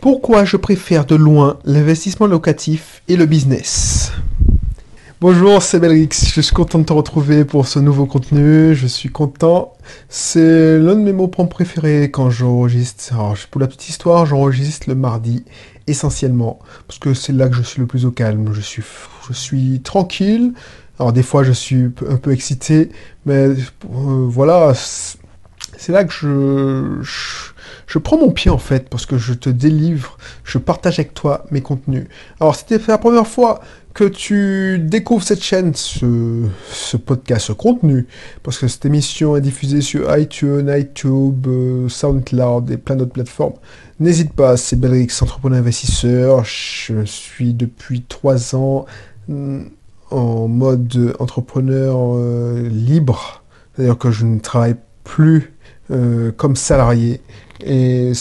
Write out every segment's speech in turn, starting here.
Pourquoi je préfère de loin l'investissement locatif et le business? Bonjour, c'est Belrix. Je suis content de te retrouver pour ce nouveau contenu. Je suis content. C'est l'un de mes mots préférés quand j'enregistre. Alors, pour la petite histoire, j'enregistre le mardi essentiellement parce que c'est là que je suis le plus au calme. Je suis, je suis tranquille. Alors des fois, je suis un peu excité, mais euh, voilà, c'est là que je, je, prends mon pied en fait, parce que je te délivre, je partage avec toi mes contenus. Alors c'était la première fois que tu découvres cette chaîne, ce, ce, podcast, ce contenu, parce que cette émission est diffusée sur iTunes, iTube, euh, SoundCloud et plein d'autres plateformes. N'hésite pas, c'est Belrix, entrepreneur investisseur. Je suis depuis trois ans mm, en mode entrepreneur euh, libre, c'est-à-dire que je ne travaille plus euh, comme salarié. Et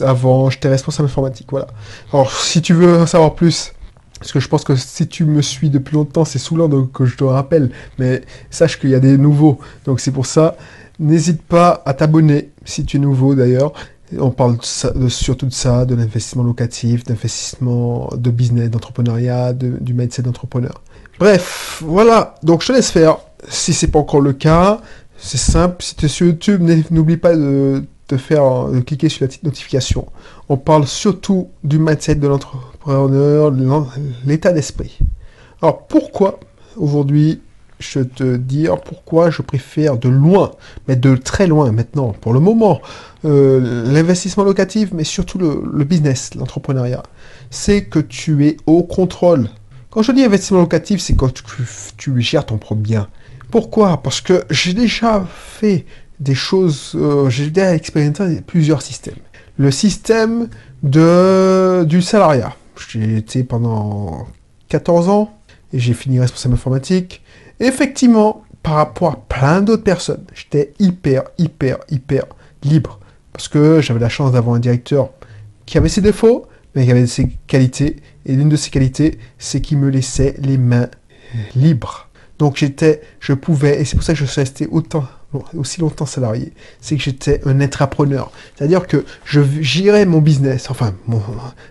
avant, j'étais responsable informatique. Voilà. Alors, si tu veux en savoir plus, parce que je pense que si tu me suis depuis longtemps, c'est saoulant que je te rappelle. Mais sache qu'il y a des nouveaux. Donc c'est pour ça. N'hésite pas à t'abonner si tu es nouveau d'ailleurs. On parle surtout de ça, de l'investissement locatif, d'investissement de business, d'entrepreneuriat, du mindset d'entrepreneur. Bref, voilà. Donc je te laisse faire. Si c'est pas encore le cas, c'est simple, si tu es sur YouTube, n'oublie pas de, faire, de cliquer sur la petite notification. On parle surtout du mindset de l'entrepreneur, l'état d'esprit. Alors pourquoi aujourd'hui je te dire pourquoi je préfère de loin, mais de très loin maintenant, pour le moment, euh, l'investissement locatif, mais surtout le, le business, l'entrepreneuriat? C'est que tu es au contrôle. Quand je dis investissement locatif, c'est quand tu, tu gères ton propre bien. Pourquoi? Parce que j'ai déjà fait des choses, euh, j'ai déjà expérimenté plusieurs systèmes. Le système de, du salariat. J'ai été pendant 14 ans et j'ai fini responsable informatique. effectivement, par rapport à plein d'autres personnes, j'étais hyper, hyper, hyper libre. Parce que j'avais la chance d'avoir un directeur qui avait ses défauts, mais qui avait ses qualités. Et l'une de ses qualités, c'est qu'il me laissait les mains libres. Donc j'étais, je pouvais, et c'est pour ça que je suis resté autant, aussi longtemps salarié, c'est que j'étais un entrepreneur. C'est-à-dire que je gérais mon business, enfin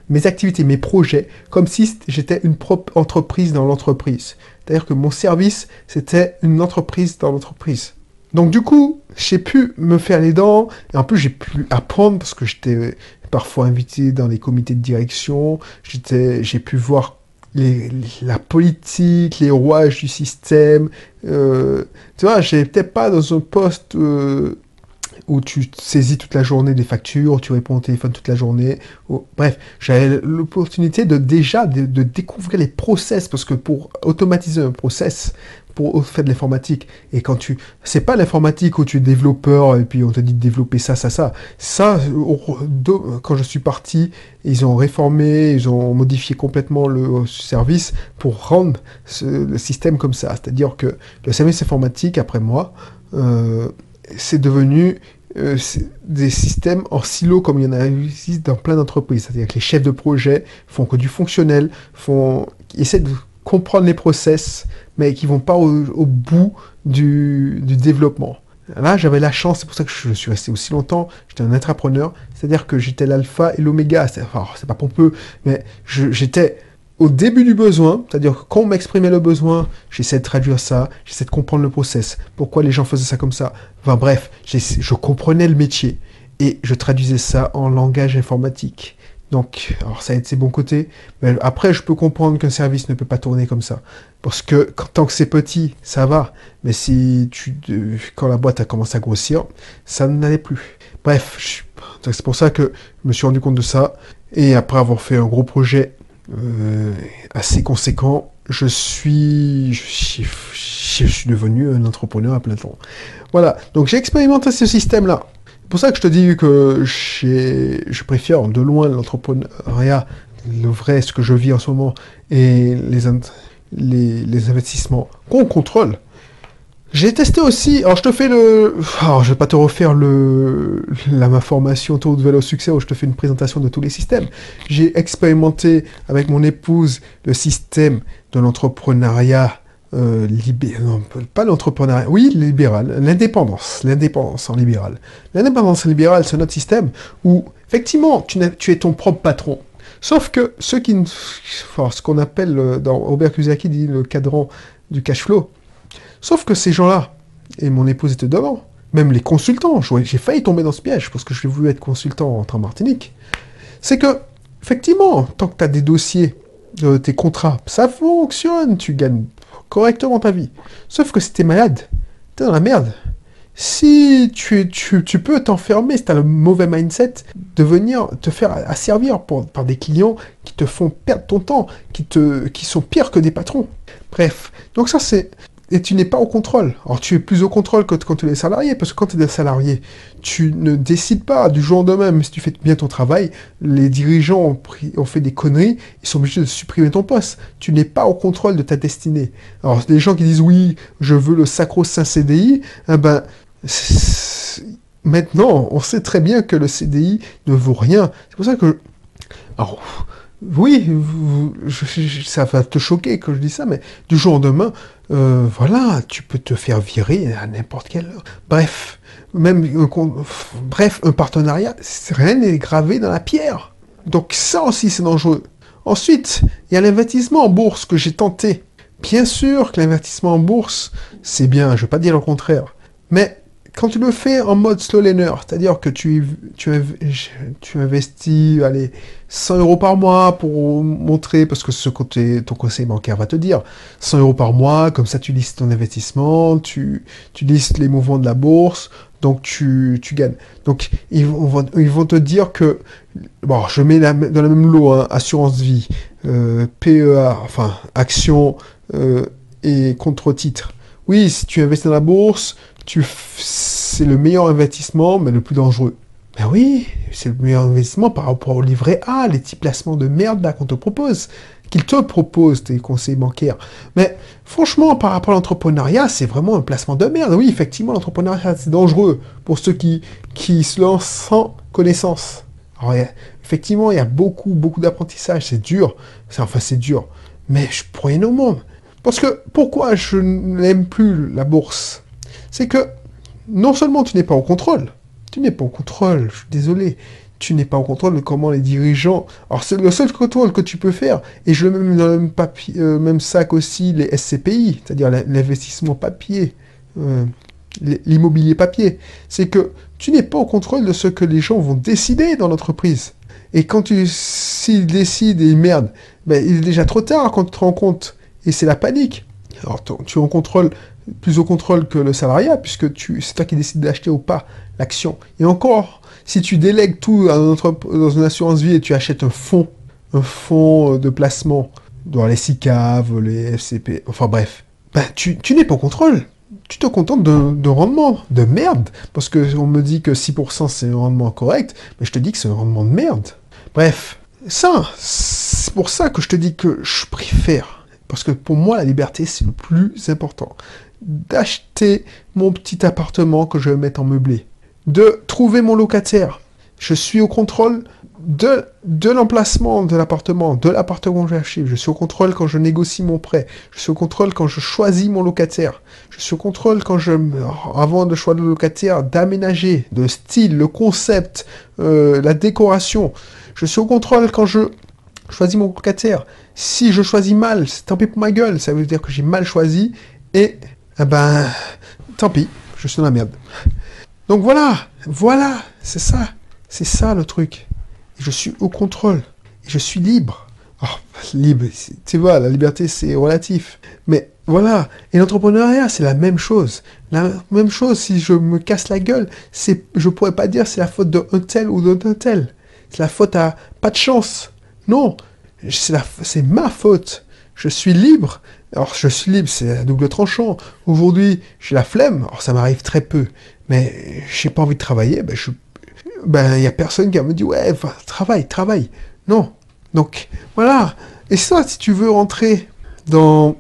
mes activités, mes projets, comme si j'étais une propre entreprise dans l'entreprise. C'est-à-dire que mon service, c'était une entreprise dans l'entreprise. Donc du coup, j'ai pu me faire les dents, et en plus j'ai pu apprendre parce que j'étais parfois invité dans les comités de direction, j'ai pu voir la politique, les rouages du système. Euh, tu vois, j'étais pas dans un poste euh, où tu saisis toute la journée des factures, tu réponds au téléphone toute la journée. bref, j'avais l'opportunité de déjà de, découvrir les process, parce que pour automatiser un process, pour faire de l'informatique. Et quand tu, c'est pas l'informatique où tu es développeur et puis on te dit de développer ça, ça, ça. Ça, quand je suis parti, ils ont réformé, ils ont modifié complètement le service pour rendre le système comme ça. C'est-à-dire que le service informatique, après moi, euh, c'est devenu euh, des systèmes en silo comme il y en a dans plein d'entreprises. C'est-à-dire que les chefs de projet font que du fonctionnel, font, essaient de comprendre les process, mais qui vont pas au, bout du, développement. Là, j'avais la chance, c'est pour ça que je suis resté aussi longtemps. J'étais un entrepreneur, c'est-à-dire que j'étais l'alpha et l'oméga. C'est pas pompeux, mais j'étais au début du besoin, c'est-à-dire que quand on m'exprimait le besoin, j'essaie de traduire ça, j'essaie de comprendre le process, pourquoi les gens faisaient ça comme ça. Enfin bref, je comprenais le métier et je traduisais ça en langage informatique. Donc, alors ça a ses bons côtés. Mais après, je peux comprendre qu'un service ne peut pas tourner comme ça. Parce que tant que c'est petit, ça va. Mais si tu, quand la boîte a commencé à grossir, ça n'allait plus. Bref, c'est pour ça que je me suis rendu compte de ça. Et après avoir fait un gros projet euh, assez conséquent, je suis devenu un entrepreneur à plein temps. Voilà. Donc j'ai expérimenté ce système-là. C'est pour ça que je te dis que je préfère de loin l'entrepreneuriat, le vrai, ce que je vis en ce moment, et les, investissements qu'on contrôle. J'ai testé aussi, alors je te fais le... Alors je vais pas te refaire le, la, ma formation Tour de vélo succès où je te fais une présentation de tous les systèmes. J'ai expérimenté avec mon épouse le système de l'entrepreneuriat euh, pas l'entrepreneuriat, oui, libéral, l'indépendance, l'indépendance en libéral. L'indépendance en libéral, c'est notre système où, effectivement, tu, es ton propre patron. Sauf que ceux qui, ce qu'on appelle, euh, dans Robert Kiyosaki dit le cadran du cash flow, sauf que ces gens-là, et mon épouse était devant, même les consultants, j'ai failli tomber dans ce piège parce que j'ai voulu être consultant en Martinique, c'est que, effectivement, tant que tu as des dossiers, euh, tes contrats, ça fonctionne, tu gagnes correctement ta vie. Sauf que si t'es malade, t'es dans la merde. Si tu, tu, peux t'enfermer, si tu as le mauvais mindset, de venir te faire asservir par des clients qui te font perdre ton temps, qui, te, qui sont pires que des patrons. Bref, donc ça c'est et tu n'es pas au contrôle. Alors tu es plus au contrôle que quand tu es salarié, parce que quand tu es salarié, tu ne décides pas du jour au lendemain, même si tu fais bien ton travail, les dirigeants ont, fait des conneries, ils sont obligés de supprimer ton poste. Tu n'es pas au contrôle de ta destinée. Alors les gens qui disent oui, je veux le sacro-saint CDI, eh ben, maintenant, on sait très bien que le CDI ne vaut rien. C'est pour ça que... Alors, oui, ça va te choquer que je dis ça, mais du jour au lendemain, euh, voilà, tu peux te faire virer à n'importe quelle heure. Bref, même bref, un partenariat, rien n'est gravé dans la pierre. Donc ça aussi c'est dangereux. Ensuite, il y a l'investissement en bourse que j'ai tenté. Bien sûr que l'investissement en bourse, c'est bien, je ne vais pas dire le contraire. Mais quand tu le fais en mode slow learner, c'est-à-dire que tu, tu, investis allez, 100 euros par mois pour montrer, parce que ce côté, ton conseil bancaire va te dire, 100 euros par mois, comme ça tu listes ton investissement, tu, tu listes les mouvements de la bourse, donc tu, tu gagnes. Donc ils vont, ils vont te dire que, bon, je mets dans la même lot, hein, assurance vie, euh, PEA, enfin, action euh, et contre-titre. Oui, si tu investis dans la bourse, c'est le meilleur investissement, mais le plus dangereux. Ben oui, c'est le meilleur investissement par rapport au livret A, les petits placements de merde là qu'on te propose, qu'ils te proposent, tes conseils bancaires. Mais franchement, par rapport à l'entrepreneuriat, c'est vraiment un placement de merde. Oui, effectivement, l'entrepreneuriat, c'est dangereux pour ceux qui, se lancent sans connaissance. Alors, effectivement, il y a beaucoup, beaucoup d'apprentissage. C'est dur. Enfin, c'est dur. Mais je pourrais au monde. Parce que pourquoi je n'aime plus la bourse? C'est que non seulement tu n'es pas au contrôle, tu n'es pas au contrôle, je suis désolé, tu n'es pas au contrôle de comment les dirigeants... Alors c'est le seul contrôle que tu peux faire, et je le mets dans le même, papier, euh, sac aussi les SCPI, c'est-à-dire l'investissement papier, euh, l'immobilier papier, c'est que tu n'es pas au contrôle de ce que les gens vont décider dans l'entreprise. Et quand tu décident et ils merdent, ben, il est déjà trop tard quand tu te rends compte. Et c'est la panique. Alors tu es en contrôle plus au contrôle que le salariat, puisque c'est toi qui décides d'acheter ou pas l'action. Et encore, si tu délègues tout dans une assurance vie et tu achètes un fonds, un fonds euh, de placement dans les SICAV, les FCP, enfin bref, ben, tu, n'es pas au contrôle. Tu te contentes de, rendement, de merde. Parce qu'on me dit que 6% c'est un rendement correct, mais je te dis que c'est un rendement de merde. Bref, ça, c'est pour ça que je te dis que je préfère. Parce que pour moi, la liberté, c'est le plus important d'acheter mon petit appartement que je vais mettre en meublé, de trouver mon locataire. Je suis au contrôle de, de l'emplacement de l'appartement, de l'appartement que j'ai Je suis au contrôle quand je négocie mon prêt. Je suis au contrôle quand je choisis mon locataire. Je suis au contrôle quand je, avant de choisir le locataire, d'aménager, le style, le concept, euh, la décoration. Je suis au contrôle quand je choisis mon locataire. Si je choisis mal, c'est tant pis pour ma gueule. Ça veut dire que j'ai mal choisi et eh ben, tant pis, je suis dans la merde. Donc voilà, voilà, c'est ça, c'est ça le truc. je suis au contrôle, et je suis libre. Oh, libre, tu vois, la liberté c'est relatif. Mais voilà, et l'entrepreneuriat c'est la même chose. La même chose, si je me casse la gueule, c'est, je pourrais pas dire c'est la faute d'un tel ou d'un tel. C'est la faute à pas de chance. Non, c'est ma faute. Je suis libre, alors, je suis libre, c'est à double tranchant. Aujourd'hui, j'ai la flemme. Alors, ça m'arrive très peu. Mais j'ai pas envie de travailler. Ben, je... ben, y a personne qui me dit, ouais, travaille, travaille. Non. Donc, voilà. Et ça, si tu veux rentrer dans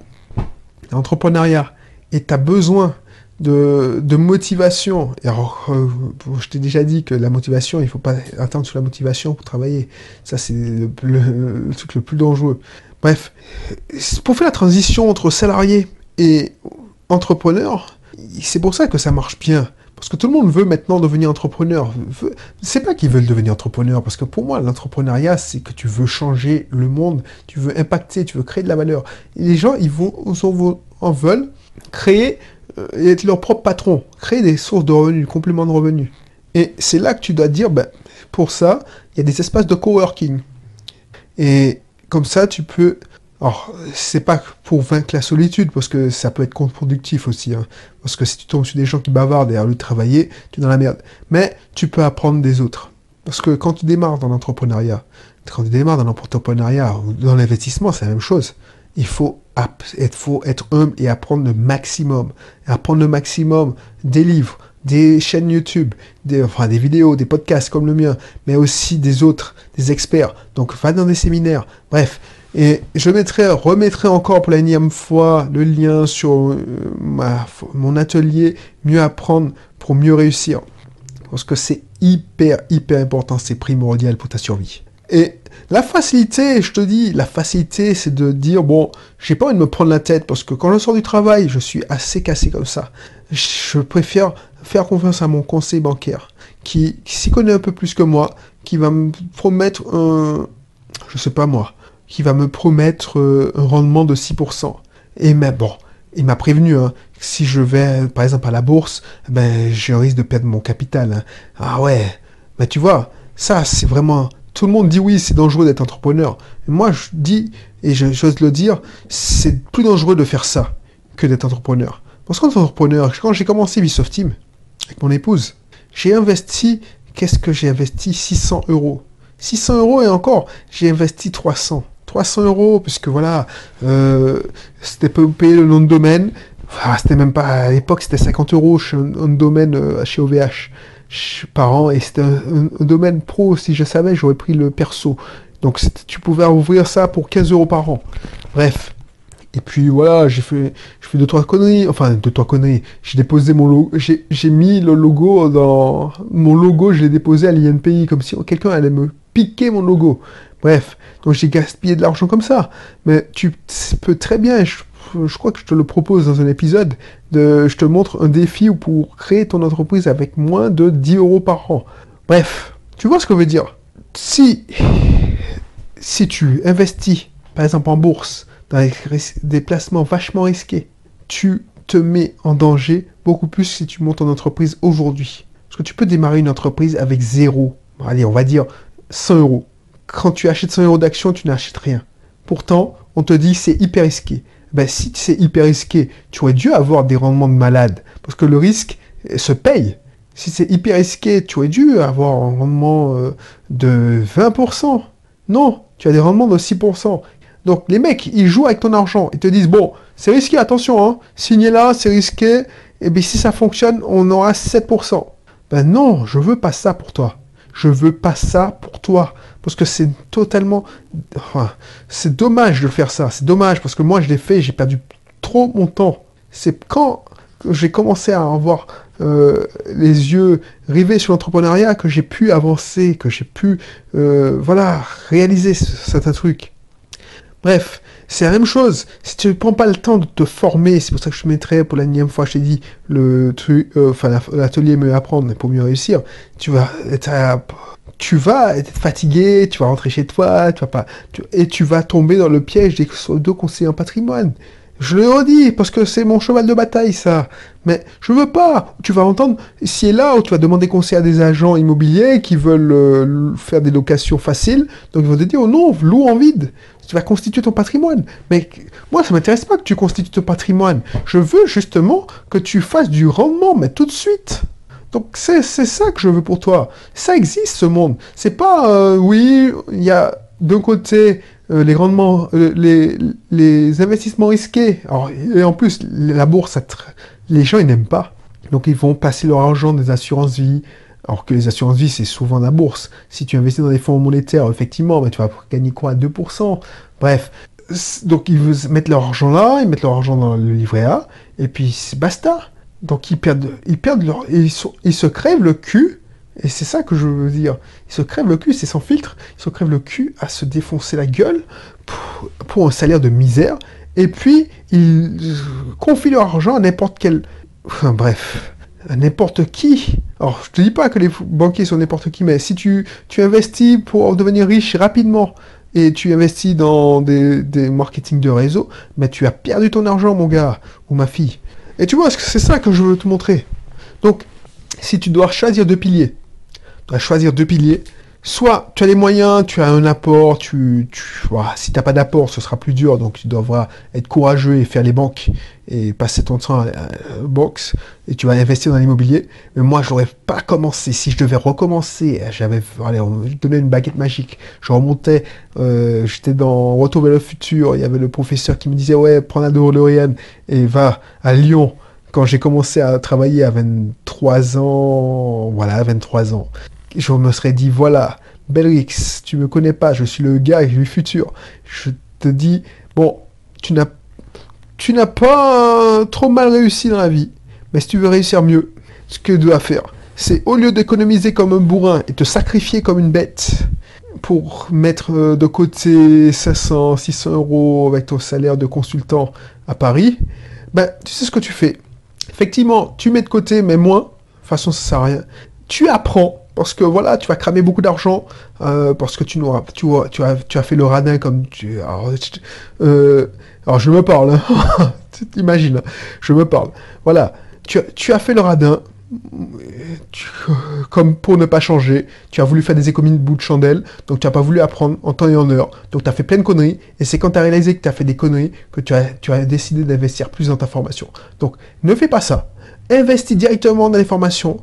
l'entrepreneuriat et tu as besoin de, motivation, alors, euh, je t'ai déjà dit que la motivation, il faut pas attendre sur la motivation pour travailler. Ça, c'est le truc le plus dangereux. Bref, pour faire la transition entre salarié et entrepreneur, c'est pour ça que ça marche bien. Parce que tout le monde veut maintenant devenir entrepreneur. C'est pas qu'ils veulent devenir entrepreneur, parce que pour moi, l'entrepreneuriat, c'est que tu veux changer le monde, tu veux impacter, tu veux créer de la valeur. Les gens, ils en veulent créer euh, être leur propre patron, créer des sources de revenus, compléments de revenus. Et c'est là que tu dois dire, ben, pour ça, il y a des espaces de coworking. Et comme ça, tu peux alors, c'est pas pour vaincre la solitude, parce que ça peut être contre-productif aussi. Hein. Parce que si tu tombes sur des gens qui bavardent et à lui travailler, tu es dans la merde. Mais tu peux apprendre des autres. Parce que quand tu démarres dans l'entrepreneuriat, quand tu démarres dans l'entrepreneuriat ou dans l'investissement, c'est la même chose. Il faut être humble et apprendre le maximum. apprendre le maximum des livres, des chaînes YouTube, des, vidéos, des podcasts comme le mien, mais aussi des autres, des experts. Donc va dans des séminaires. Bref, et je mettrai, remettrai encore pour la énième fois le lien sur euh, mon atelier Mieux apprendre pour mieux réussir. Parce que c'est hyper, hyper important, c'est primordial pour ta survie. Et la facilité, je te dis, la facilité, c'est de dire, bon, j'ai pas envie de me prendre la tête, parce que quand je sors du travail, je suis assez cassé comme ça. Je préfère faire confiance à mon conseil bancaire, qui, qui s'y connaît un peu plus que moi, qui va me promettre un, je sais pas moi, qui va me promettre euh, un rendement de 6%. Et mais bon, il m'a prévenu, hein, si je vais par exemple à la bourse, ben je risque de perdre mon capital. Hein. Ah ouais, mais tu vois, ça c'est vraiment... Tout le monde dit oui, c'est dangereux d'être entrepreneur. moi je dis, et j'ose le dire, c'est plus dangereux de faire ça que d'être entrepreneur. Parce qu'en entrepreneur, quand j'ai commencé Ubisoft Team, avec mon épouse, j'ai investi, qu'est-ce que j'ai investi? 600 euros. 600 euros et encore, j'ai investi 300. 300 euros, puisque voilà, euh, c'était pour payer le nom de domaine. Enfin, c'était même pas, à l'époque, c'était 50 euros chez un, domaine euh, chez OVH par an, et c'était un, domaine pro, si je savais, j'aurais pris le perso. Donc tu pouvais ouvrir ça pour 15 euros par an. Bref. Et puis voilà, j'ai fait, je fais deux trois conneries, enfin deux trois conneries. J'ai déposé mon logo, j'ai mis le logo dans mon logo, je l'ai déposé à l'INPI comme si quelqu'un allait me piquer mon logo. Bref, donc j'ai gaspillé de l'argent comme ça. Mais tu peux très bien, je, crois que je te le propose dans un épisode, de, je te montre un défi pour créer ton entreprise avec moins de 10 euros par an. Bref, tu vois ce que je veux dire? Si, si tu investis, par exemple en bourse, dans des placements vachement risqués, tu te mets en danger beaucoup plus si tu montes ton entreprise aujourd'hui. Parce que tu peux démarrer une entreprise avec zéro, allez, on va dire 100 euros quand tu achètes 100 euros d'action, tu n'achètes rien. Pourtant, on te dit c'est hyper risqué. Ben, si c'est hyper risqué, tu aurais dû avoir des rendements de malade. Parce que le risque euh, se paye. Si c'est hyper risqué, tu aurais dû avoir un rendement euh, de 20%. Non, tu as des rendements de 6%. Donc les mecs, ils jouent avec ton argent. Ils te disent, bon, c'est risqué, attention, hein, signez là, c'est risqué. Et bien si ça fonctionne, on aura 7%. Ben non, je veux pas ça pour toi. Je veux pas ça pour toi. Parce que c'est totalement... c'est dommage de faire ça. C'est dommage parce que moi, je l'ai fait j'ai perdu trop mon temps. C'est quand j'ai commencé à avoir euh, les yeux rivés sur l'entrepreneuriat que j'ai pu avancer, que j'ai pu, euh, voilà, réaliser certains trucs. Bref, c'est la même chose. Si tu ne prends pas le temps de te former, c'est pour ça que je mettrai pour la nième fois, je t'ai dit, le truc, euh, l'atelier mieux apprendre pour mieux réussir. Tu vas être tu vas être fatigué, tu vas rentrer chez toi, tu vas pas, et tu vas tomber dans le piège des deux conseillers en patrimoine. Je le redis, parce que c'est mon cheval de bataille, ça. Mais je veux pas. Tu vas entendre, si est là, où tu vas demander conseil à des agents immobiliers qui veulent euh, faire des locations faciles, donc ils vont te dire, oh non, loue en vide. Tu vas constituer ton patrimoine. Mais moi, ça m'intéresse pas que tu constitues ton patrimoine. Je veux justement que tu fasses du rendement, mais tout de suite. Donc c'est ça que je veux pour toi. Ça existe ce monde. C'est pas euh, oui, il y a d'un côté euh, les rendements, euh, les, les, investissements risqués. Alors, et en plus, la bourse, les gens ils n'aiment pas. Donc ils vont passer leur argent des assurances vie. Alors que les assurances vie, c'est souvent la bourse. Si tu investis dans des fonds monétaires, effectivement, mais tu vas gagner quoi? 2% Bref. Donc ils mettre leur argent là, ils mettent leur argent dans le livret A, et puis basta. Donc ils perdent, ils perdent leur, ils se crèvent le cul. Et c'est ça que je veux dire. Ils se crèvent le cul, c'est sans filtre. Ils se crèvent le cul à se défoncer la gueule pour, un salaire de misère. Et puis, ils confient leur argent à n'importe quel... Enfin, bref, à n'importe qui. Alors, je te dis pas que les banquiers sont n'importe qui, mais si tu, tu investis pour devenir riche rapidement et tu investis dans des, des marketing de réseau, mais tu as perdu ton argent, mon gars, ou ma fille. Et tu vois, c'est ça que je veux te montrer. Donc, si tu dois choisir deux piliers, dois choisir deux piliers, soit tu as les moyens, tu as un apport, tu, si tu n'as pas d'apport, ce sera plus dur, donc tu devras être courageux et faire les banques et passer ton temps à la box et tu vas investir dans l'immobilier. Mais moi, je n'aurais pas commencé. Si je devais recommencer, j'avais, allez, on me donnait une baguette magique. Je remontais, euh, j'étais dans Retour vers le futur. Il y avait le professeur qui me disait ouais, prends la DeLorean et va à Lyon. Quand j'ai commencé à travailler à 23 ans, voilà, 23 ans je me serais dit, voilà, Belrix, tu me connais pas, je suis le gars du futur. Je te dis, bon, tu n'as, pas trop mal réussi dans la vie, mais si tu veux réussir mieux, ce que tu dois faire, c'est au lieu d'économiser comme un bourrin et te sacrifier comme une bête pour mettre de côté 500, 600 euros avec ton salaire de consultant à Paris, ben, tu sais ce que tu fais. Effectivement, tu mets de côté, mais moins. De toute façon, ça sert à rien. Tu apprends parce que voilà, tu vas cramer beaucoup d'argent, euh, parce que tu, n'auras, tu, tu, as, tu as fait le radin comme tu... Alors, euh, alors je me parle, hein. t'imagines, je me parle. Voilà, tu, tu as fait le radin, comme pour ne pas changer, tu as voulu faire des économies de bout de chandelle, donc tu n'as pas voulu apprendre en temps et en heure, donc tu as fait plein de conneries, et c'est quand tu as réalisé que tu as fait des conneries que tu as, tu as décidé d'investir plus dans ta formation. Donc ne fais pas ça. Investis directement dans les formations,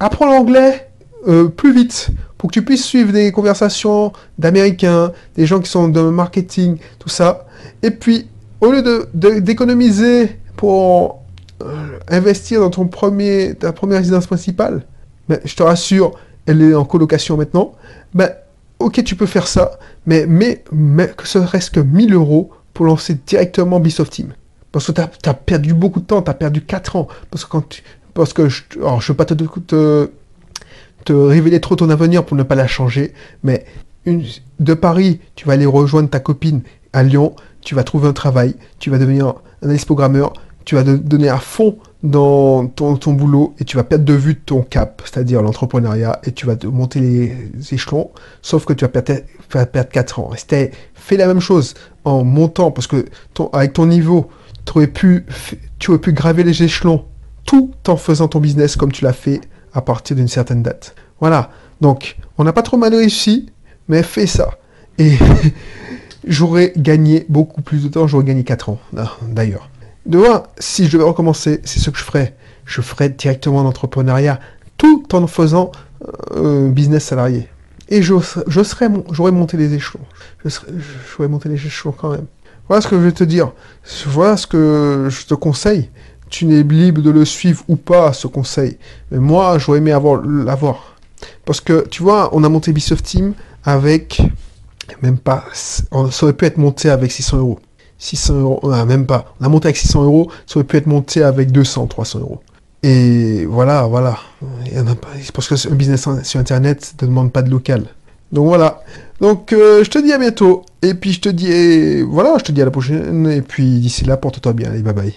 apprends l'anglais, euh, plus vite pour que tu puisses suivre des conversations d'Américains, des gens qui sont dans le marketing, tout ça. Et puis, au lieu de, d'économiser pour euh, investir dans ton premier, ta première résidence principale, ben, je te rassure, elle est en colocation maintenant, ben, ok, tu peux faire ça, mais, mais, mais que ce reste que 1000 euros pour lancer directement Bisoft Team. Parce que tu as, perdu beaucoup de temps, tu as perdu 4 ans. Parce que quand tu, parce que je, alors veux pas te, te te révéler trop ton avenir pour ne pas la changer, mais de Paris, tu vas aller rejoindre ta copine à Lyon, tu vas trouver un travail, tu vas devenir un analyste programmeur, tu vas te donner à fond dans ton, boulot et tu vas perdre de vue ton cap, c'est-à-dire l'entrepreneuriat, et tu vas te monter les échelons, sauf que tu vas perdre, perdre 4 ans. Et fais la même chose en montant, parce que avec ton niveau, tu aurais, pu, tu aurais pu graver les échelons tout en faisant ton business comme tu l'as fait à partir d'une certaine date. Voilà. Donc, on n'a pas trop mal réussi, mais fais ça. Et j'aurais gagné beaucoup plus de temps, j'aurais gagné 4 ans, d'ailleurs. De voir, si je devais recommencer, c'est ce que je ferais. Je ferais directement l'entrepreneuriat tout en faisant euh, business salarié. Et je, je serais, j'aurais monté les échelons. Je serais, j'aurais monté les échelons quand même. Voilà ce que je vais te dire. Voilà ce que je te conseille tu n'es libre de le suivre ou pas, ce conseil. Mais moi, j'aurais aimé l'avoir. Parce que, tu vois, on a monté Ubisoft Team avec, même pas, ça aurait pu être monté avec 600 euros. 600 euros, même pas. On a monté avec 600 euros, ça aurait pu être monté avec 200, 300 euros. Et voilà, voilà. Parce que un business sur Internet ne demande pas de local. Donc voilà. Donc euh, je te dis à bientôt. Et puis je te dis, voilà, je te dis à la prochaine. Et puis d'ici là, porte-toi bien. Allez, bye bye.